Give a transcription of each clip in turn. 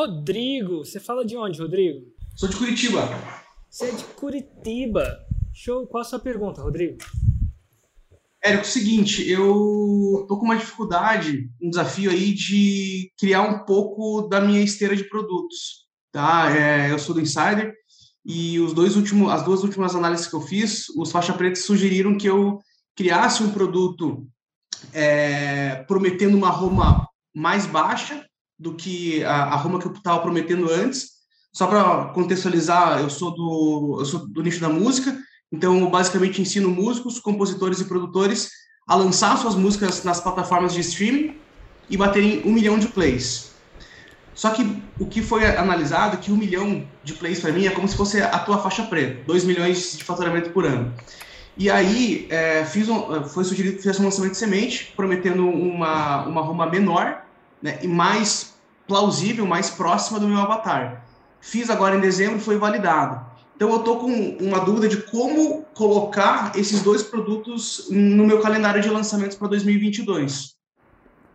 Rodrigo, você fala de onde, Rodrigo? Sou de Curitiba. Você é de Curitiba. Show. Qual a sua pergunta, Rodrigo? Érico, é o seguinte, eu tô com uma dificuldade, um desafio aí de criar um pouco da minha esteira de produtos, tá? É, eu sou do Insider e os dois últimos, as duas últimas análises que eu fiz, os faixa preta sugeriram que eu criasse um produto é, prometendo uma Roma mais baixa do que a, a Roma que eu estava prometendo antes. Só para contextualizar, eu sou do eu sou do nicho da música então, eu basicamente ensino músicos, compositores e produtores a lançar suas músicas nas plataformas de streaming e baterem um milhão de plays. Só que o que foi analisado é que um milhão de plays para mim é como se fosse a tua faixa preta, dois milhões de faturamento por ano. E aí é, fiz um, foi sugerido que fizesse um lançamento de semente, prometendo uma, uma Roma menor né, e mais plausível, mais próxima do meu avatar. Fiz agora em dezembro e foi validado. Então eu estou com uma dúvida de como colocar esses dois produtos no meu calendário de lançamentos para 2022.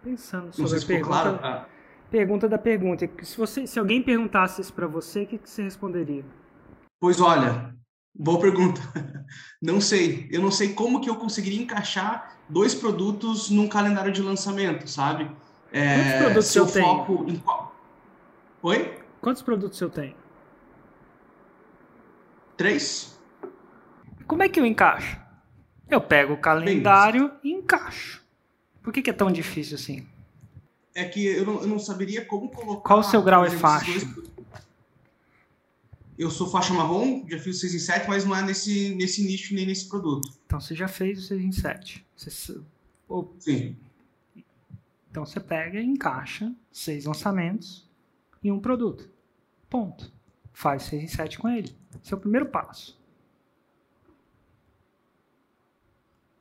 Pensando sobre a pergunta, claro, tá? pergunta da pergunta. Se, você, se alguém perguntasse isso para você, o que, que você responderia? Pois olha, boa pergunta. Não sei. Eu não sei como que eu conseguiria encaixar dois produtos num calendário de lançamento, sabe? É, Quantos produtos eu tenho? Em... Oi? Quantos produtos eu tenho? Três. Como é que eu encaixo? Eu pego o calendário Bem, e encaixo. Por que, que, é tão difícil assim? É que eu não, eu não saberia como colocar. Qual o seu grau é faixa? Eu sou faixa marrom, já fiz o 6 em 7, mas não é nesse, nesse nicho nem nesse produto. Então você já fez o 6 em 7. Você... Sim. Então você pega e encaixa seis lançamentos em um produto. Ponto. Faz 6 em 7 com ele. Esse é o primeiro passo.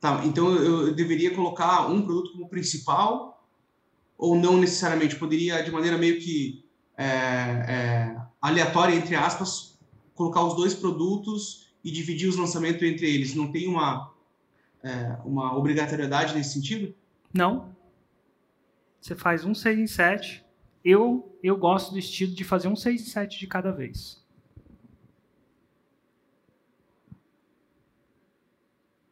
Tá, então eu deveria colocar um produto como principal ou não necessariamente? Poderia, de maneira meio que é, é, aleatória, entre aspas, colocar os dois produtos e dividir os lançamentos entre eles. Não tem uma, é, uma obrigatoriedade nesse sentido? Não. Você faz um 6 em 7. Eu, eu gosto do estilo de fazer um 6 em 7 de cada vez.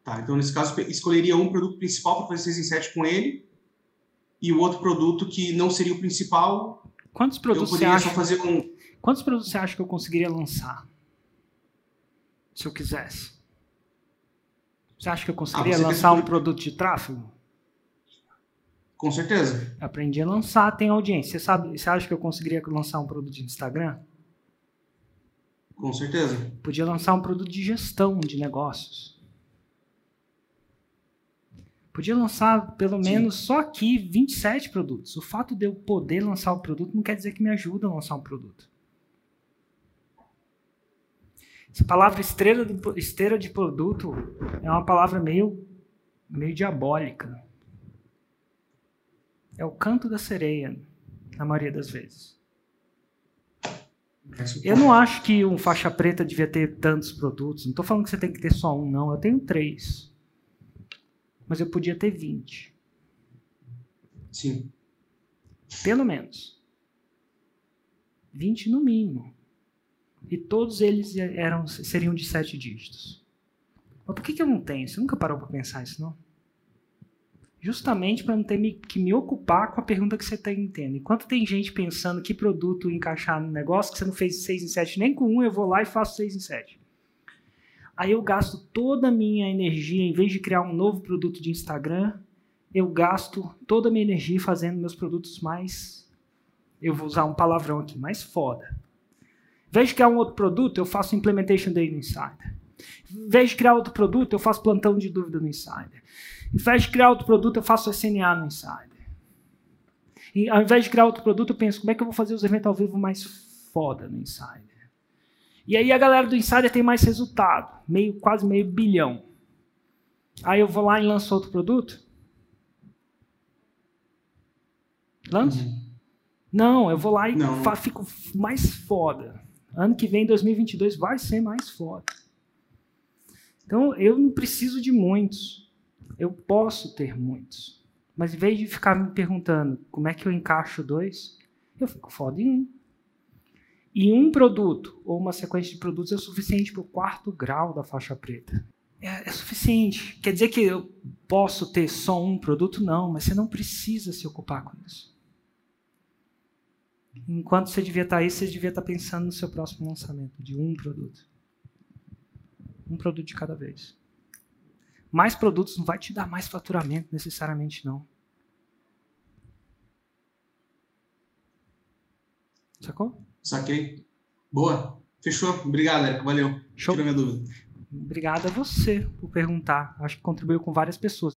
Tá, então, nesse caso, escolheria um produto principal para fazer 6 em 7 com ele e o outro produto que não seria o principal. Quantos produtos você acha? fazer um... Quantos produtos você acha que eu conseguiria lançar? Se eu quisesse. Você acha que eu conseguiria ah, lançar um produto de tráfego? Com certeza. Aprendi a lançar, tem audiência. Você, sabe, você acha que eu conseguiria lançar um produto de Instagram? Com certeza. Podia lançar um produto de gestão de negócios. Podia lançar pelo menos Sim. só aqui 27 produtos. O fato de eu poder lançar o produto não quer dizer que me ajuda a lançar um produto. Essa palavra esteira de, esteira de produto é uma palavra meio, meio diabólica. É o canto da sereia, na maioria das vezes. Eu não acho que um faixa preta devia ter tantos produtos. Não estou falando que você tem que ter só um, não. Eu tenho três mas eu podia ter 20. Sim. Pelo menos. 20 no mínimo. E todos eles eram, seriam de sete dígitos. Mas por que, que eu não tenho? Você nunca parou para pensar isso, não? Justamente para não ter que me ocupar com a pergunta que você está entendendo. Enquanto tem gente pensando que produto encaixar no negócio, que você não fez 6 em 7 nem com um, eu vou lá e faço 6 em 7. Aí eu gasto toda a minha energia, em vez de criar um novo produto de Instagram, eu gasto toda a minha energia fazendo meus produtos mais. Eu vou usar um palavrão aqui, mais foda. Em vez de criar um outro produto, eu faço Implementation Day no Insider. Em vez de criar outro produto, eu faço plantão de dúvida no Insider. Em vez de criar outro produto, eu faço SNA no Insider. E ao invés de criar outro produto, eu penso como é que eu vou fazer os eventos ao vivo mais foda no Insider. E aí a galera do Insider tem mais resultado, meio quase meio bilhão. Aí eu vou lá e lanço outro produto? Lanço? Uhum. Não, eu vou lá e fico mais foda. Ano que vem, 2022, vai ser mais foda. Então eu não preciso de muitos. Eu posso ter muitos. Mas em vez de ficar me perguntando como é que eu encaixo dois, eu fico foda em um. E um produto ou uma sequência de produtos é suficiente para o quarto grau da faixa preta. É, é, suficiente. Quer dizer que eu posso ter só um produto? Não, mas você não precisa se ocupar com isso. Enquanto você devia estar aí, você devia estar pensando no seu próximo lançamento de um produto. Um produto de cada vez. Mais produtos não vai te dar mais faturamento necessariamente, não. Sacou? Saquei. Boa. Fechou. Obrigado, Érico. Valeu. Show. Tirou minha dúvida. Obrigado a você por perguntar. Acho que contribuiu com várias pessoas.